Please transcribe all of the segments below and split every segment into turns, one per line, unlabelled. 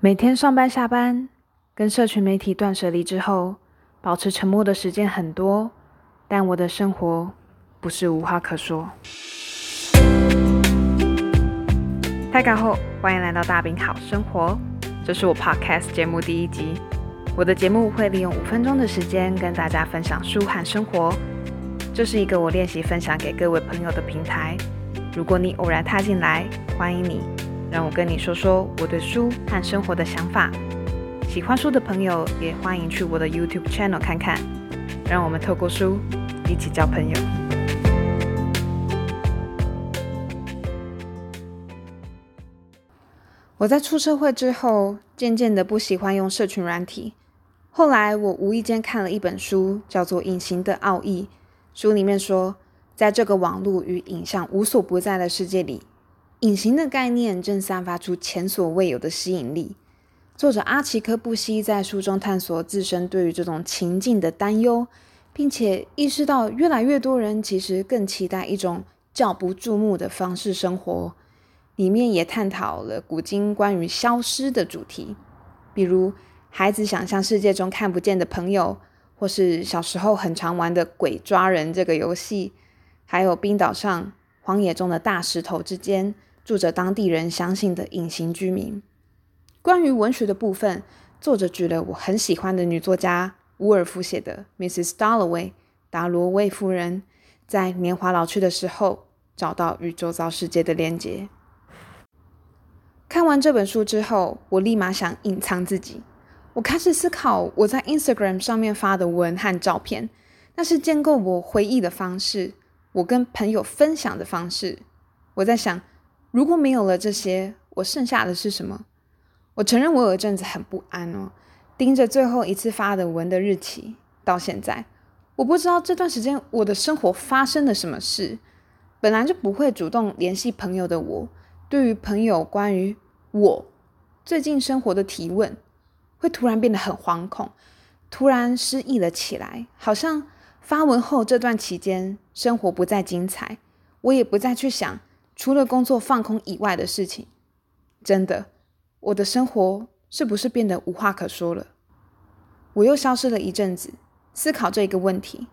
每天上班下班，跟社群媒体断舍离之后，保持沉默的时间很多，但我的生活不是无话可说。大家好，欢迎来到大饼好生活，这是我 Podcast 节目第一集。我的节目会利用五分钟的时间跟大家分享书和生活，这是一个我练习分享给各位朋友的平台。如果你偶然踏进来，欢迎你。让我跟你说说我对书和生活的想法。喜欢书的朋友也欢迎去我的 YouTube channel 看看。让我们透过书一起交朋友。我在出社会之后，渐渐的不喜欢用社群软体。后来我无意间看了一本书，叫做《隐形的奥义》。书里面说，在这个网络与影像无所不在的世界里。隐形的概念正散发出前所未有的吸引力。作者阿奇科布西在书中探索自身对于这种情境的担忧，并且意识到越来越多人其实更期待一种较不注目的方式生活。里面也探讨了古今关于消失的主题，比如孩子想象世界中看不见的朋友，或是小时候很常玩的鬼抓人这个游戏，还有冰岛上荒野中的大石头之间。住着当地人相信的隐形居民。关于文学的部分，作者举了我很喜欢的女作家伍尔夫写的《Mrs. Dalloway》达罗威夫人，在年华老去的时候，找到与周遭世界的连结。看完这本书之后，我立马想隐藏自己。我开始思考我在 Instagram 上面发的文和照片，那是建构我回忆的方式，我跟朋友分享的方式。我在想。如果没有了这些，我剩下的是什么？我承认我有一阵子很不安哦，盯着最后一次发的文的日期，到现在，我不知道这段时间我的生活发生了什么事。本来就不会主动联系朋友的我，对于朋友关于我最近生活的提问，会突然变得很惶恐，突然失忆了起来，好像发文后这段期间生活不再精彩，我也不再去想。除了工作放空以外的事情，真的，我的生活是不是变得无话可说了？我又消失了一阵子，思考这个问题。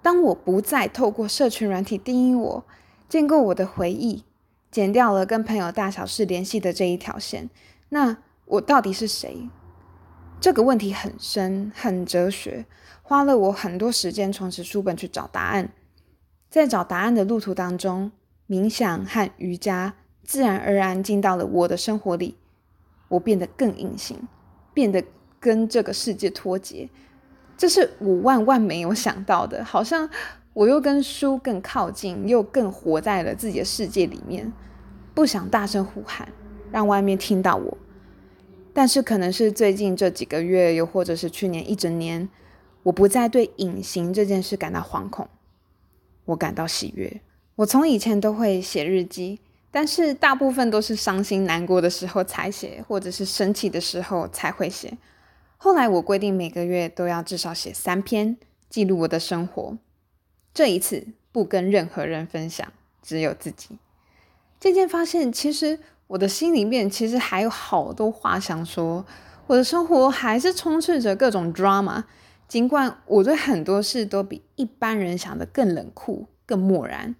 当我不再透过社群软体定义我，建构我的回忆，剪掉了跟朋友大小事联系的这一条线，那我到底是谁？这个问题很深，很哲学，花了我很多时间重拾书本去找答案。在找答案的路途当中。冥想和瑜伽自然而然进到了我的生活里，我变得更隐形，变得跟这个世界脱节。这是我万万没有想到的，好像我又跟书更靠近，又更活在了自己的世界里面。不想大声呼喊，让外面听到我，但是可能是最近这几个月，又或者是去年一整年，我不再对隐形这件事感到惶恐，我感到喜悦。我从以前都会写日记，但是大部分都是伤心难过的时候才写，或者是生气的时候才会写。后来我规定每个月都要至少写三篇，记录我的生活。这一次不跟任何人分享，只有自己。渐渐发现，其实我的心里面其实还有好多话想说。我的生活还是充斥着各种 drama，尽管我对很多事都比一般人想的更冷酷、更漠然。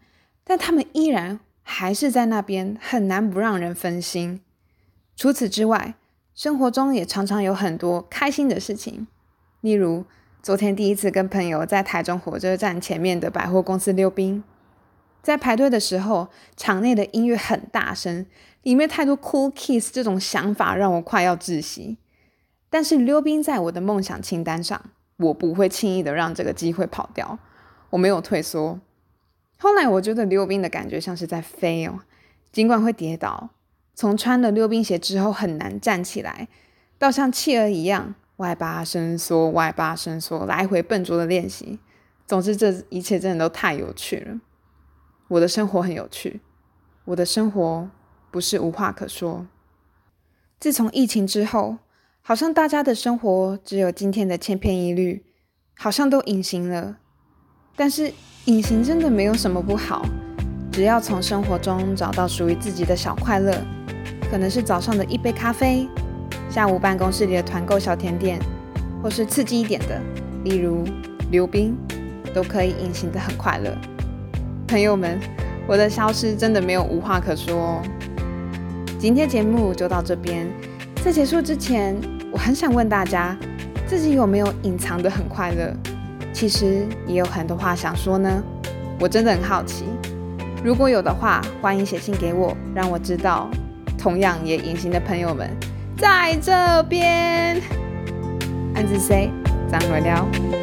但他们依然还是在那边，很难不让人分心。除此之外，生活中也常常有很多开心的事情，例如昨天第一次跟朋友在台中火车站前面的百货公司溜冰，在排队的时候，场内的音乐很大声，里面太多 cool kiss 这种想法让我快要窒息。但是溜冰在我的梦想清单上，我不会轻易的让这个机会跑掉，我没有退缩。后来我觉得溜冰的感觉像是在飞哦，尽管会跌倒，从穿了溜冰鞋之后很难站起来，到像企鹅一样外八伸缩、外八伸缩，来回笨拙的练习。总之，这一切真的都太有趣了。我的生活很有趣，我的生活不是无话可说。自从疫情之后，好像大家的生活只有今天的千篇一律，好像都隐形了。但是隐形真的没有什么不好，只要从生活中找到属于自己的小快乐，可能是早上的一杯咖啡，下午办公室里的团购小甜点，或是刺激一点的，例如溜冰，都可以隐形的很快乐。朋友们，我的消失真的没有无话可说哦。今天节目就到这边，在结束之前，我很想问大家，自己有没有隐藏的很快乐？其实也有很多话想说呢，我真的很好奇。如果有的话，欢迎写信给我，让我知道。同样也隐形的朋友们，在这边，安子 say，张回聊。